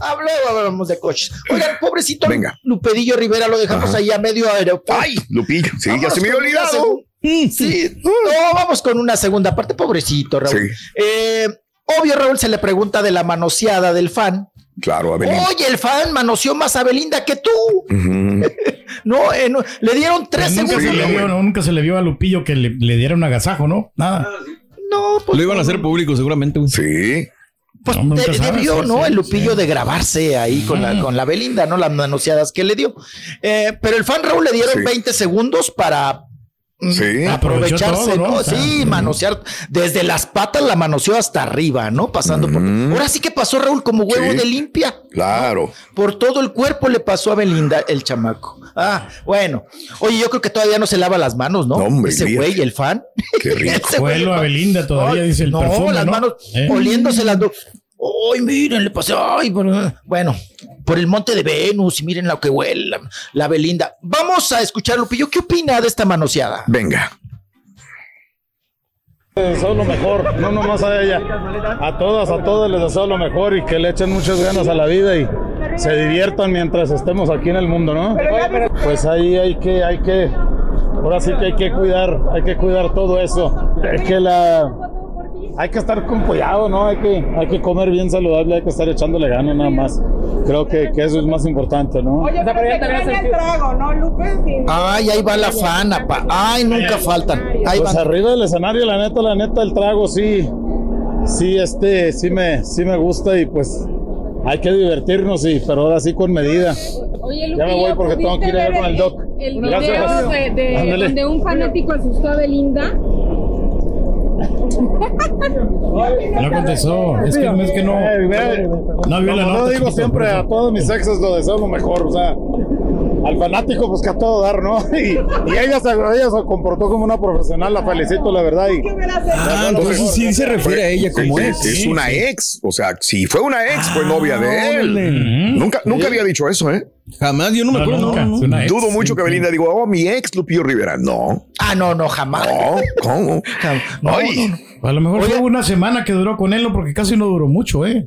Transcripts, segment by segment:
habló, hablamos de coches. Oigan, pobrecito Venga. Lupedillo Rivera, lo dejamos Ajá. ahí a medio aeropuerto. Ay, Lupillo, sí, ya se me había olvidado. Sí, no, vamos con una segunda parte, pobrecito Raúl. Sí. Eh, obvio, Raúl se le pregunta de la manoseada del fan. Claro, Abelín. Oye, el fan manoseó más a Belinda que tú. No, eh, no, le dieron tres Nunca segundos. se, le vio, no, nunca se le vio a Lupillo que le, le diera un agasajo, ¿no? Nada. No, pues Lo iban a hacer público seguramente. Sí. Pues No, de- debió, ¿no? sí, el Lupillo sí. de grabarse ahí con, la, con la Belinda, ¿no? Las manoseadas que le dio. Eh, pero el fan Raúl le dieron Sí. 20 segundos para Sí. aprovecharse, todo, ¿no? ¿no? O sea, sí, manosear. Desde las patas la manoseó hasta arriba, ¿no? Pasando por. Mm. Ahora sí que pasó Raúl como huevo Sí. de limpia. Claro. Por todo el cuerpo le pasó a Belinda el chamaco. Ah, bueno. Oye, yo creo que todavía no se lava las manos, ¿no? No, hombre, Ese güey, el fan. Qué rico. Vuelo a Belinda todavía, Ay, dice el no, perfume, las ¿no? manos ¿Eh? oliéndose las dos. Ay, miren, le pasé. Ay, bueno, bueno, por el monte de Venus y miren lo que huele la, la Belinda. Vamos a escuchar, Lupillo. ¿Qué opina de esta manoseada? Venga. Les deseo lo mejor, no nomás a ella, a todas, a todos les deseo lo mejor y que le echen muchas ganas a la vida y se diviertan mientras estemos aquí en el mundo, ¿no? Pues ahí hay que, hay que, ahora sí que hay que cuidar, hay que cuidar todo eso. Es que la, hay que estar con cuidado, ¿no? Hay que, hay que comer bien saludable, hay que estar echándole ganas nada más. Creo que, que eso es más importante, ¿no? Oye, pero extraña el trago, ¿no, Lupe? Ay, ahí va la fana, pa. Ay, nunca faltan. Ahí Pues van. arriba del escenario, la neta, la neta, el trago sí, sí, este, sí me, sí me gusta y pues hay que divertirnos, sí, pero ahora sí con medida. Oye, Ya me voy porque tengo que ir a ver con el doc. El Gracias. video de, de- donde un fanático asustó a Belinda. No contestó. Es que, es que no. Eh, No vio la nota, yo digo siempre a todos mis exes lo deseo lo mejor, o sea, al fanático pues que a todo dar, ¿no? Y, y ella, se, ella se comportó como una profesional, la felicito, la verdad. Y, Ah, entonces sí se refiere a ella como Sí, es. sí, Es una ex. O sea, si fue una ex, fue novia de Ah, él. Nunca, nunca había dicho eso, ¿eh? Jamás, yo no me No, acuerdo. nunca. no, no. Es una ex, Dudo mucho sí, que sí. Belinda diga, oh, mi ex Lupillo Rivera. No, Ah, no, no, jamás. no, ¿cómo? No, Ay. no, no. A lo mejor Oye. fue una semana que duró con él, porque casi no duró mucho, ¿eh?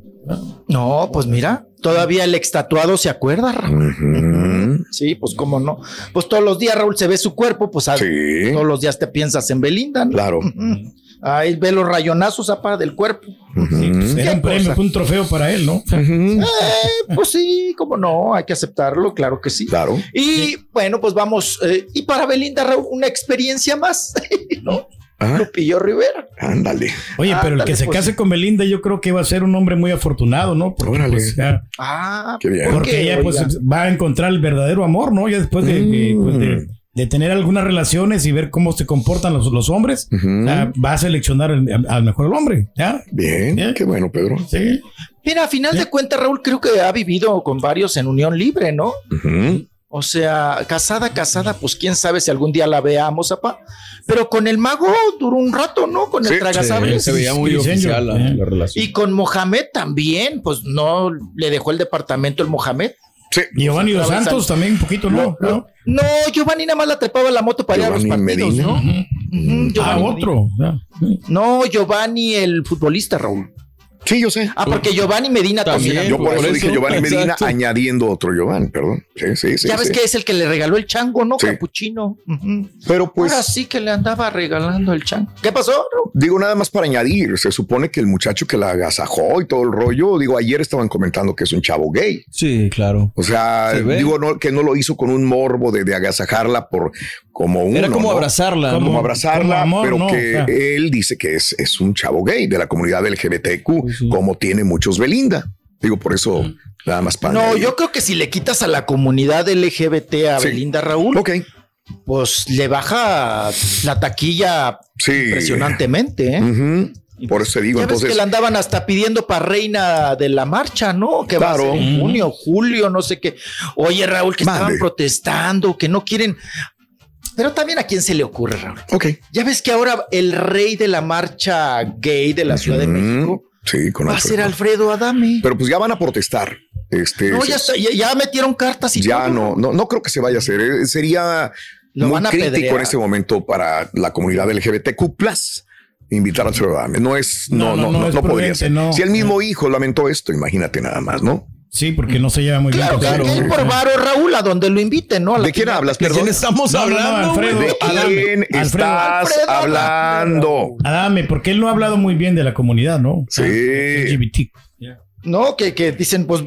No, pues mira, todavía el extatuado se acuerda, Raúl. Sí, pues cómo no. Pues todos los días, Raúl, se ve su cuerpo, pues a- Sí. todos los días te piensas en Belinda, ¿no? Claro. Ahí ve los rayonazos apa, del cuerpo. Ujú. Era un premio, fue un trofeo para él, ¿no? Eh, pues sí, cómo no, hay que aceptarlo, claro que sí. Claro. Y bueno, pues vamos. eh, y para Belinda, Raúl, una experiencia más, ¿no? Ah, Lupillo Rivera. ándale. Oye, pero el que se pues. case con Belinda, yo creo que va a ser un hombre muy afortunado, ¿no? Porque, Órale. pues, ya- Ah, Qué bien. porque ella pues, va a encontrar el verdadero amor, ¿no? Ya después de, de, pues, de- de tener algunas relaciones y ver cómo se comportan los, los hombres, va a seleccionar el- al mejor el hombre, ¿ya? Bien, qué bueno, Pedro. Sí. Mira, a final de cuentas, Raúl, creo que ha vivido con varios en unión libre, ¿no? O sea, casada, casada, pues quién sabe si algún día la veamos, apa. Pero con el mago duró un rato, ¿no? Con el Sí, tragasables. Se veía muy oficial la, la relación. Y con Mohamed también, pues no le dejó el departamento el Mohamed. Sí. Y Giovanni Dos Santos también un poquito, ¿no? No, ¿No? no, Giovanni nada más la trepaba la moto para ir a los Giovanni partidos, Medina. ¿no? Ujú, Ah, Giovanni otro. No, Giovanni el futbolista, Raúl. Sí, yo sé. Ah, porque Giovanni Medina también. También, Yo por por eso eso, dije Giovanni Medina exacto. añadiendo otro Giovanni, perdón. Sí, sí, sí. ya ves sí. que es el que le regaló el chango, ¿no? Sí. Capuchino. Pero pues, Ahora sí que le andaba regalando el chango. ¿Qué pasó? Digo nada más para añadir, se supone que el muchacho que la agasajó y todo el rollo, digo, ayer estaban comentando que es un chavo gay. Sí, claro. O sea, Se digo no, que no lo hizo con un morbo de, de agasajarla por como uno. Era como ¿no? abrazarla. Como, ¿no? abrazarla, Como amor, pero ¿no? que O sea. él dice que es, es un chavo gay de la comunidad LGBTQ, como tiene muchos Belinda. Digo, por eso nada más para. No, yo creo que si le quitas a la comunidad LGBT a Sí. Belinda Raúl, Ok. pues le baja la taquilla Sí. impresionantemente. ¿eh? Por eso te digo, Ya ves entonces. que la andaban hasta pidiendo para reina de la marcha, ¿no? Que va a ser en junio, julio, no sé qué. Oye, Raúl, que estaban protestando, que no quieren. Pero también a quién se le ocurre, Raúl. Ok. Ya ves que ahora el rey de la marcha gay de la Ciudad de. México Sí, con va a ser Alfredo. Alfredo Adame. Pero pues ya van a protestar. Este, no, ya, está- ya, ya metieron cartas y ya todo. no, no, no creo que se vaya a hacer. Eh, Sería Lo muy van a crítico en este momento para la comunidad LGBTQ invitar a Alfredo Adame. No es, no, No, no, no, no, no es no podría ser. no. Si el mismo hijo lamentó esto, imagínate nada más, ¿no? Sí, porque no se lleva muy Claro, bien. hay que ir por varo, Raúl, a donde lo inviten, ¿no? A la ¿De quién hablas, ¿De perdón? quién estamos No, no, no, hablando? güey? Alfredo. ¿De quién estás Alfredo, hablando? Adame, porque él no ha hablado muy bien de la comunidad, ¿no? Sí. LGBT. No, que, que dicen, pues,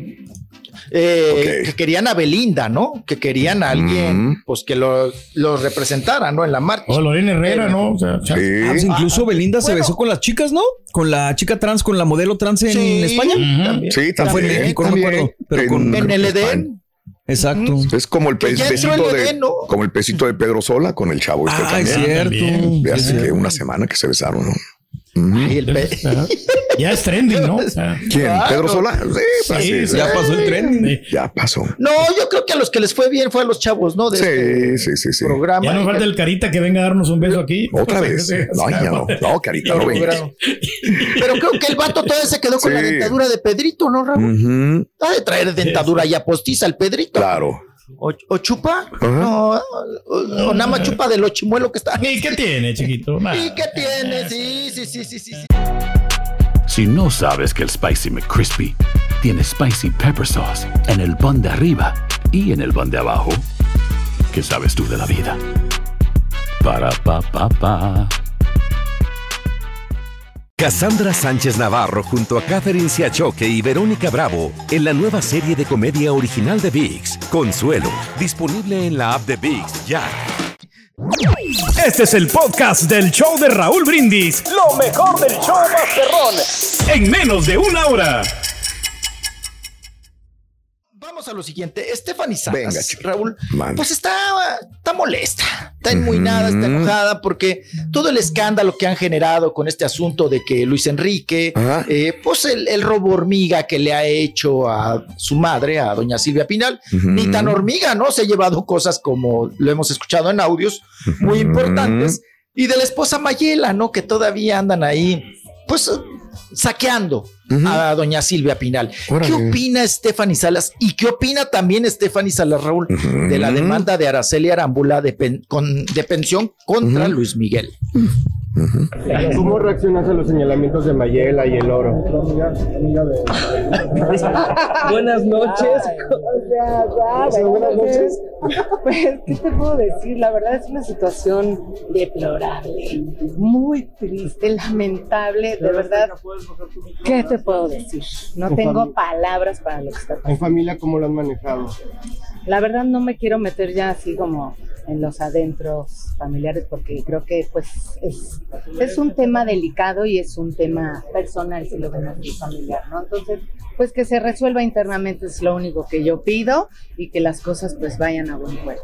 eh, que querían a Belinda, ¿no? Que querían a alguien, Mm. pues, que lo, lo representara, ¿no? En la marcha. O Lorena Herrera, ¿no? O sea, Sí. Ah, pues incluso Belinda se bueno. besó con las chicas, ¿no? Con la chica trans, con la modelo trans en Sí, España. También. Sí, Ah, fue en también, México, no me también. acuerdo, pero con- En el. Edén. Exacto. Es como el Que pe- ya entró besito el de, ¿no? como el pesito de Pedro Sola con el chavo este Ah, es también. cierto. también. De hace Sí. que una semana que se besaron, ¿no? Ay, el pe-. Ya es trending, ¿no? O sea, ¿Quién? Claro. ¿Pedro Sola? Sí, pues, Sí, sí, Ya pasó el tren. sí. ya pasó. No, yo creo que a los que les fue bien fue a los chavos, ¿no? De Sí, este sí, sí, sí. programa. Ya nos falta el carita que venga a darnos un beso aquí. Otra vez. No, ya no. No, carita, no vengas. Pero creo que el vato todavía se quedó con la Sí. dentadura de Pedrito, ¿no, Raúl? Ujú, Ha de traer dentadura ya postiza el Pedrito. Claro. ¿O, o chupa? No, o, o nada más chupa de lo chimuelo que está. ¿Y qué tiene, chiquito? ¿Y qué tiene? Sí, sí, sí, sí, sí. sí. Si no sabes que el Spicy McCrispy tiene Spicy Pepper Sauce en el pan de arriba y en el pan de abajo, ¿qué sabes tú de la vida? Para, pa, pa, pa. Cassandra Sánchez Navarro junto a Catherine Siachoque y Verónica Bravo en la nueva serie de comedia original de VIX, Consuelo, disponible en la app de VIX ya. Este es el podcast del show de Raúl Brindis. Lo mejor del show Masterrón. En menos de una hora. A lo siguiente. Stephanie Salas, Venga. Raúl, pues está, está molesta, está enmuinada, está enojada porque todo el escándalo que han generado con este asunto de que Luis Enrique, eh, pues el, el robo hormiga que le ha hecho a su madre, a doña Silvia Pinal, ni tan hormiga, ¿no? Se ha llevado cosas como lo hemos escuchado en audios muy importantes. Y de la esposa Mayela, ¿no? Que todavía andan ahí, pues, eh, saqueando a doña Silvia Pinal. ¿Qué opina Stephanie Salas? ¿Y qué opina también Stephanie Salas, Raúl, de la demanda de Araceli Arámbula de, pen- con- de pensión contra. Luis Miguel? ¿Cómo reaccionas a los señalamientos de Mayela y el oro? Buenas noches. buenas noches. Pues, ¿qué te puedo decir? La verdad es una situación deplorable, muy triste, lamentable, de verdad. ¿Qué te puedo decir? No tengo palabras para lo que está En pasando. familia, ¿cómo lo han manejado? La verdad no me quiero meter ya así como en los adentros familiares porque creo que pues es, es un tema delicado y es un tema personal si lo vemos familiar, ¿no? Entonces, pues que se resuelva internamente es lo único que yo pido y que las cosas pues vayan a buen puerto.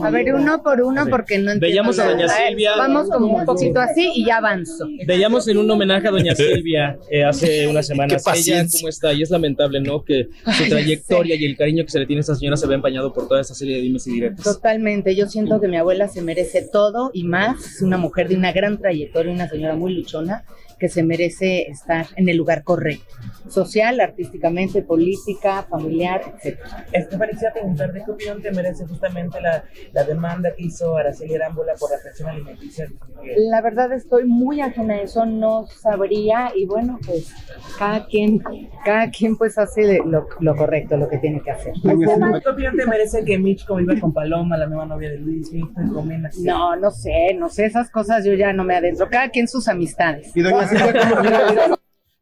A ver, uno por uno porque no entiendo Veíamos a doña Silvia. Vamos como un poquito así y ya avanzo. Veíamos en un homenaje a doña Silvia eh, hace unas semanas. Qué Ella. ¿cómo está? Y es lamentable, ¿no? Que su Ay, trayectoria y el cariño que se le tiene a esta señora se ve empañado por toda esta serie de dimes y diretes. Totalmente, yo siento que mi abuela se merece todo y más, es una mujer de una gran trayectoria, una señora muy luchona que se merece estar en el lugar correcto, social, artísticamente, política, familiar, etc. Estefanía, quisiera preguntarte qué opinión te merece justamente la, la demanda que hizo Araceli Arámbula por la pensión alimenticia. La verdad estoy muy ajena a eso, no sabría y bueno, pues cada quien, cada quien pues hace lo, lo correcto, lo que tiene que hacer. ¿Qué opinión te merece que Mitch conviva con Paloma, la nueva novia de Luis, Mitch? No, no sé, no sé, esas cosas yo ya no me adentro, cada quien sus amistades. Y doña Silvia, ¿cómo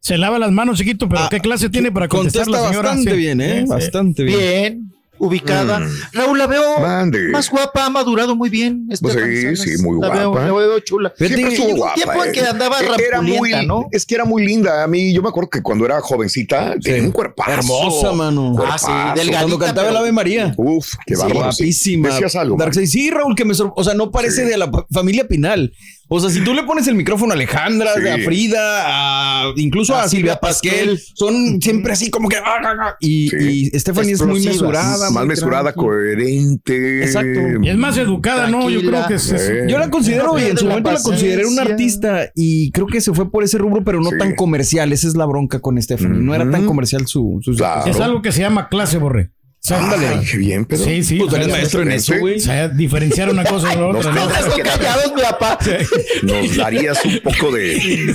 Se lava las manos, chiquito, pero ¿qué clase tiene para contestar Contesta la señora? bastante Sí. bien, ¿eh? Sí. Bastante bien. Bien. ubicada. Mm. Raúl, la veo Mande. más guapa, ha madurado muy bien. Pues sí, sí, muy La veo- guapa. La veo, chula. Siempre estuvo guapa. tiempo en que eh. andaba Era muy, ¿no? Es que era muy linda. A mí, yo me acuerdo que cuando era jovencita tenía un cuerpazo. Hermosa, mano. Ah, sí, delgadita, Cuando cantaba el pero- Ave María. Uf, qué Sí, guapísima. Decías algo. Sí, Raúl, que me sor- O sea, no parece de la familia Pinal. O sea, si tú le pones el micrófono a Alejandra, Sí. a Frida, a, incluso a, A Silvia Pasquel, Pasquel. son siempre así como que. ah, ah, ah, Y, Sí. y Stephanie es muy mesurada. Más mesurada, coherente. Exacto. Y es más educada, ¿no? Yo creo que es, Sí. Yo la considero, y en su momento la consideré una artista y creo que se fue por ese rubro, pero no Sí. tan comercial. Esa es la bronca con Stephanie. No era tan comercial su, su Claro. es algo que se llama clase, Borre. Sea, Ay, qué bien, pero. Sí, sí. Pues eres maestro en eso, güey. O sea, diferenciar una cosa de la otra. ¿no? Nos Están callados, mi papá. Nos darías un poco de.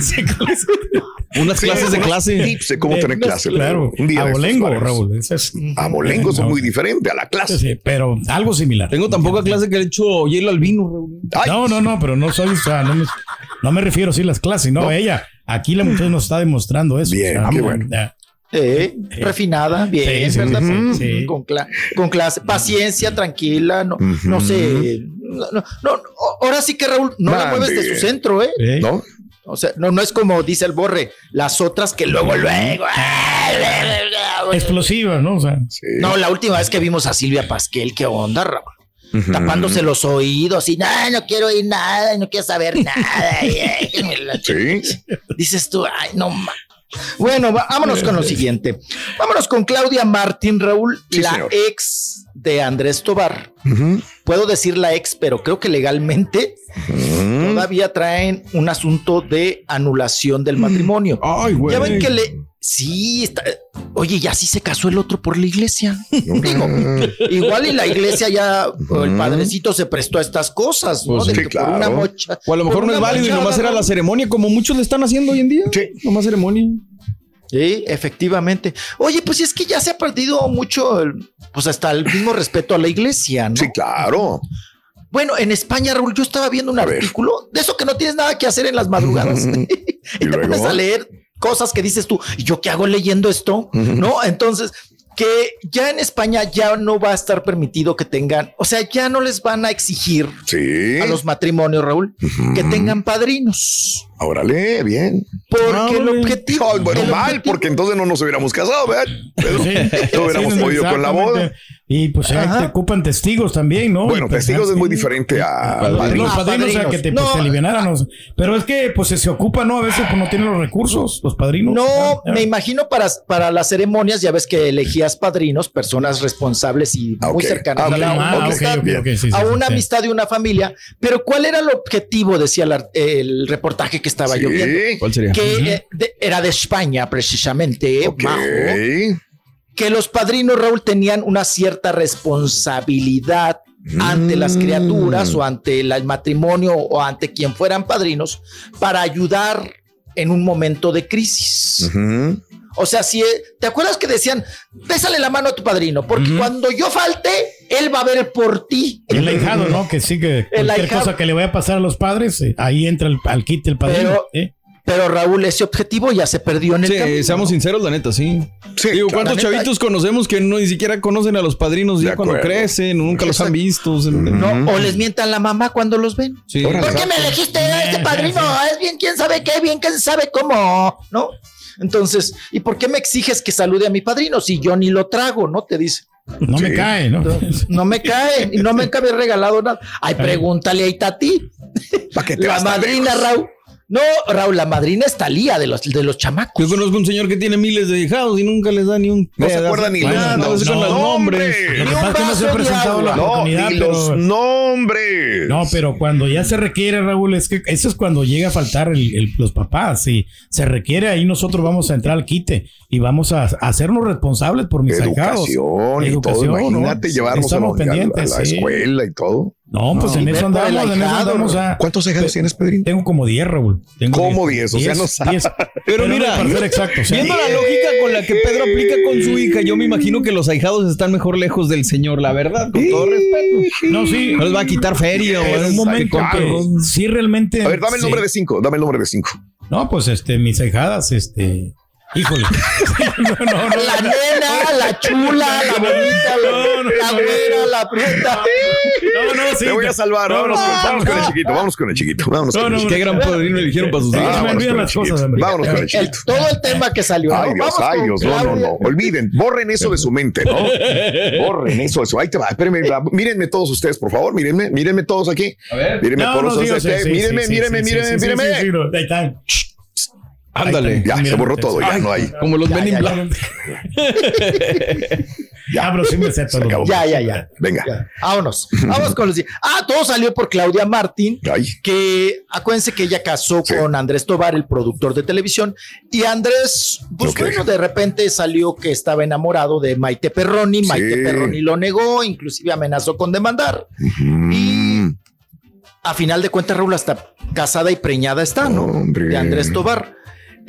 Unas Sí, clases de clase. Tips de cómo tener clase. Claro, Un día abolengo. Raúl. es- Abolengo es No. muy diferente a la clase. sí, pero algo similar. Tengo tan poca clase que he hecho hielo al vino, Raúl. Ay, No, no, no, pero no soy, o sea, no me, no me refiero así a las clases, no, ella. Aquí la muchacha nos está demostrando eso. Bien, o sea, qué no, bueno. ya. Eh, refinada, bien, Sí, sí, ¿verdad? sí, sí. Con, cla- con clase, paciencia, tranquila, no, no sé. No, no, no, ahora sí que Raúl, no la mueves de su centro, ¿eh? ¿No? O sea, no, no es como dice el borre, las otras que luego, luego. Explosiva, ¿no? O sea, Sí. No, la última vez que vimos a Silvia Pasquel, ¿qué onda, Raúl? Tapándose los oídos y no, no quiero oír nada, no quiero saber nada. y, eh, la Sí. Dices tú, ay, no. Bueno, vámonos con lo siguiente. Vámonos con Claudia Martín, Raúl, Sí, la señor. ex de Andrés Tobar. Puedo decir la ex, pero creo que legalmente todavía traen un asunto de anulación del matrimonio. Ay, güey. Ya ven que le. Sí, está. Oye, ya sí se casó el otro por la iglesia. Digo, igual y la iglesia ya, o el padrecito se prestó a estas cosas, ¿no? Pues De sí, que por una claro. mocha. O a lo mejor no es válido y nomás era la ceremonia, como muchos le están haciendo hoy en día. Sí. Nomás ceremonia. Sí, efectivamente. Oye, pues es que ya se ha perdido mucho, el- pues hasta el mismo respeto a la iglesia, ¿no? Sí, claro. Bueno, en España, Raúl, yo estaba viendo un A ver. artículo de eso que no tienes nada que hacer en las madrugadas. Ujú. y te luego? pones a leer cosas que dices tú, ¿y yo qué hago leyendo esto? ¿No? Entonces, que ya en España ya no va a estar permitido que tengan, o sea, ya no les van a exigir Sí. a los matrimonios, Raúl, que tengan padrinos. Órale, bien. Porque el Órale. objetivo. Bueno, el mal, objetivo- porque entonces no nos hubiéramos casado, ¿verdad? Pero Sí. no hubiéramos Sí, podido con la boda. Y pues ahí Ajá. te ocupan testigos también, ¿no? Bueno, pues, testigos es muy diferente a Los padrinos. Ah, padrinos, o sea, que te, pues, No. te alivianaran, Pero es que pues se, se ocupa, ¿no? A veces pues, no tienen los recursos, los padrinos. No, Ah, ah. me imagino para, para las ceremonias, ya ves que elegías padrinos, personas responsables y Ah, muy cercanas Ah, a la. Ah, amistad, sí, a una sí. amistad de una familia. Pero ¿cuál era el objetivo? Decía la- el reportaje que estaba Sí. yo viendo. ¿Cuál sería? Que eh, de- era de España, precisamente. Majo, que los padrinos, Raúl, tenían una cierta responsabilidad ante las Mm. criaturas o ante la- el matrimonio o ante quien fueran padrinos para ayudar en un momento de crisis. O sea, si te acuerdas que decían, bésale la mano a tu padrino, porque cuando yo falte, él va a ver por ti. El ahijado, ¿no? Que sí, que cualquier cosa que le vaya a pasar a los padres, eh, ahí entra el, al kit el padrino. Pero- ¿eh? Pero Raúl, ese objetivo ya se perdió en el Sí, camino. seamos sinceros, la neta, sí. Sí, Digo. ¿cuántos neta, chavitos conocemos que no ni siquiera conocen a los padrinos ya cuando crecen, nunca los han visto? Se- No, o les mientan la mamá cuando los ven. Sí. ¿Por qué me elegiste a este padrino? Es bien quién sabe qué, bien quién sabe cómo, ¿no? Entonces, ¿y por qué me exiges que salude a mi padrino si yo ni lo trago, no? Te dice. No me cae, ¿no? No me cae y no me cabe regalado nada. Ay, pregúntale a Itati. ¿Para qué te La vas madrina? Raúl. No, Raúl, la madrina es Talía de los, de los chamacos. Yo conozco un señor que tiene miles de hijados y nunca les da ni un. No se acuerda ni nada. no, No, los nombres. hombre. Lo que Ni un pasa es que no se ha presentado la oportunidad, ni pero- los nombres. No, pero cuando ya se requiere, Raúl, es que eso es cuando llega a faltar el- el- los papás. Si se requiere, ahí nosotros vamos a entrar al quite y vamos a, a hacernos responsables por mis. Educación y Educación, todo. ¿no? Imagínate llevarnos a, la- a la- pendientes, a la sí. escuela y todo. No, pues en eso andamos, en eso andamos. a- ¿Cuántos hijados tienes, Pedrín? Tengo como 10, Raúl. Tengo ¿Cómo 10? O sea, no sabes. Pero mira, para ser exacto, o sea, viendo la lógica con la que Pedro aplica con su hija, yo me imagino que los ahijados están mejor lejos del señor, la verdad, con todo respeto. No, sí. No les va a quitar feria o en un momento que sí realmente. A ver, dame el sí. nombre de cinco. Dame el nombre de cinco. No, pues este, mis ahijadas, este. Híjole. La nena, la chula, la bonita, la, la güera, la prieta. No, no, sí. Te voy a salvar. No, vámonos, no, con, vámonos con el no. chiquito. Vámonos con el chiquito. Vámonos No, con el no, chiquito. Qué gran padrino eligieron para sus hijos. Vámonos me las cosas. Vámonos con el El- chiquito. todo el tema que salió. Ay, ¿no? Dios, Vamos ay, Dios, no, no, no. Olviden, borren eso de su mente, ¿no? Borren eso, eso. Ahí te va. Espérenme, mírenme todos ustedes, por favor. Mírenme, mírenme todos aquí. A ver. Mírenme No, todos no, ustedes. sí, sí, mírenme, sí, sí, mírenme, sí, mírenme, sí, sí, mírenme. sí, sí, no, Ahí están. Ándale. Ya, se Mira, borró todo, ya ay, no hay. Como los Ya, Men in ya, Black. Ya, pero sí me sé todo. acabó. Ya, ya, ya. Venga. Ya, Vámonos. Vamos con los. Ah, todo salió por Claudia Martín. Ay. Que acuérdense que ella casó Sí. con Andrés Tobar, el productor de televisión. Y Andrés, pues bueno, de repente salió que estaba enamorado de Maite Perroni. Maite Sí. Perroni lo negó, inclusive amenazó con demandar. Mm, A final de cuentas, Raúl, hasta casada y preñada está, ¿no? Hombre. De Andrés Tobar.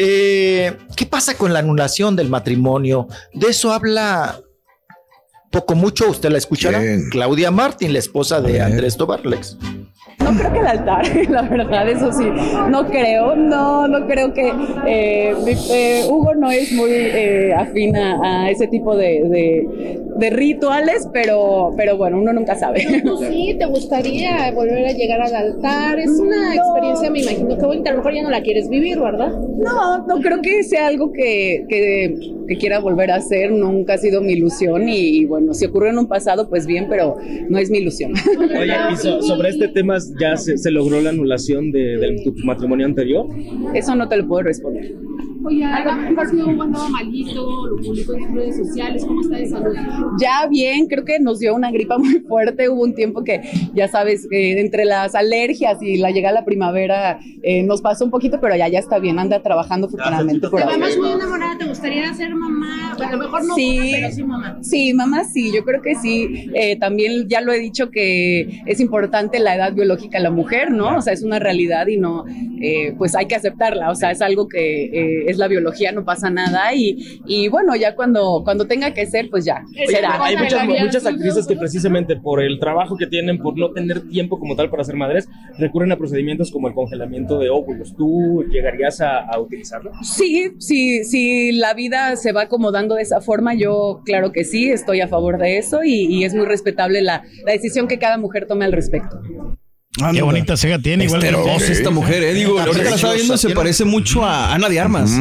Eh, ¿Qué pasa con la anulación del matrimonio? De eso habla poco mucho, usted la escuchará. ¿Quién? Claudia Martín, la esposa de Andrés Tobar, Lex. No creo que el altar, la verdad, eso sí. No creo, no, no creo que eh, eh, Hugo no es muy eh, afín a, a ese tipo de, de- de rituales, pero, pero bueno, uno nunca sabe. ¿Tú sí te gustaría volver a llegar al altar? Es una experiencia, me imagino, que bonita. A lo mejor ya no la quieres vivir, ¿verdad? No, no creo que sea algo que, que, que quiera volver a hacer, nunca ha sido mi ilusión y, y bueno, si ocurrió en un pasado, pues bien, pero no es mi ilusión. Oye, y so- sobre este tema, ¿ya se, se logró la anulación de, de tu matrimonio anterior? Eso no te lo puedo responder. Oye, andaba malito, lo publicó en redes sociales, ¿cómo está de salud? Ya bien, creo que nos dio una gripa muy fuerte. Hubo un tiempo que, ya sabes, eh, entre las alergias y la llegada a la primavera eh, nos pasó un poquito, pero ya, ya está bien. Anda trabajando afortunadamente por ahora. muy enamorada, ¿te gustaría ser mamá? A lo mejor no, Sí. pero sí mamá. Sí, mamá, sí, yo creo que sí. Eh, también ya lo he dicho que es importante la edad biológica de la mujer, ¿no? O sea, es una realidad y no, eh, pues hay que aceptarla. O sea, es algo que eh, es la biología, no pasa nada. Y, y bueno, ya cuando, cuando tenga que ser, pues ya, Oye, será. hay muchas, muchas actrices que precisamente por el trabajo que tienen, por no tener tiempo como tal para ser madres, recurren a procedimientos como el congelamiento de óvulos. ¿Tú llegarías a, a utilizarlo? Sí, sí, sí, la vida se va acomodando de esa forma, yo claro que sí, estoy a favor de eso y, y es muy respetable la, la decisión que cada mujer tome al respecto. Qué bonita cega tiene, igual Esterosa esta mujer, eh. Digo, ahorita la estaba viendo, se tiene- parece mucho a Ana de Armas.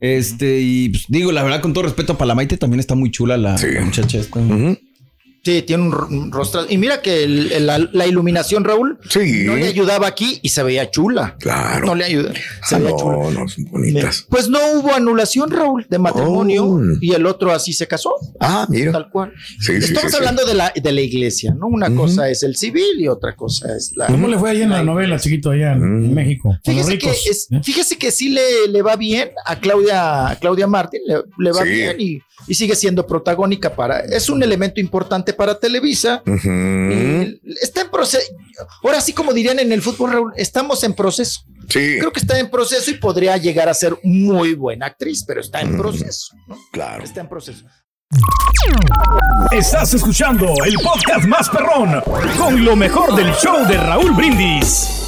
Este, y pues, digo, la verdad, con todo respeto a Palamaite, también está muy chula la, Sí. la muchacha esta. Sí, tiene un, ro- un rostro. Y mira que el- el- la, la iluminación, Raúl, Sí. no le ayudaba aquí y se veía chula. Claro. No le ayuda. Se Ah, veía no, chula. no, son bonitas. Pues no hubo anulación, Raúl, de matrimonio Oh. y el otro así se casó. Ah, mira. Tal cual. Sí, Estamos sí, sí. hablando De, la, de la iglesia, ¿no? Una cosa es el civil y otra cosa es la. ¿Cómo le fue ahí en la novela, chiquito, allá en Mm. México? Fíjese que, es- ¿eh? fíjese que sí le, le va bien a Claudia, a Claudia Martín, le, le va Sí. bien y, y sigue siendo protagónica para. Es un elemento importante para Televisa. Está en proceso. Ahora sí, como dirían en el fútbol, Raúl, estamos en proceso. Sí, Creo que está en proceso y podría llegar a ser muy buena actriz, pero está en proceso. ¿no? claro. Está en proceso. Estás escuchando el podcast más perrón con lo mejor del show de Raúl Brindis.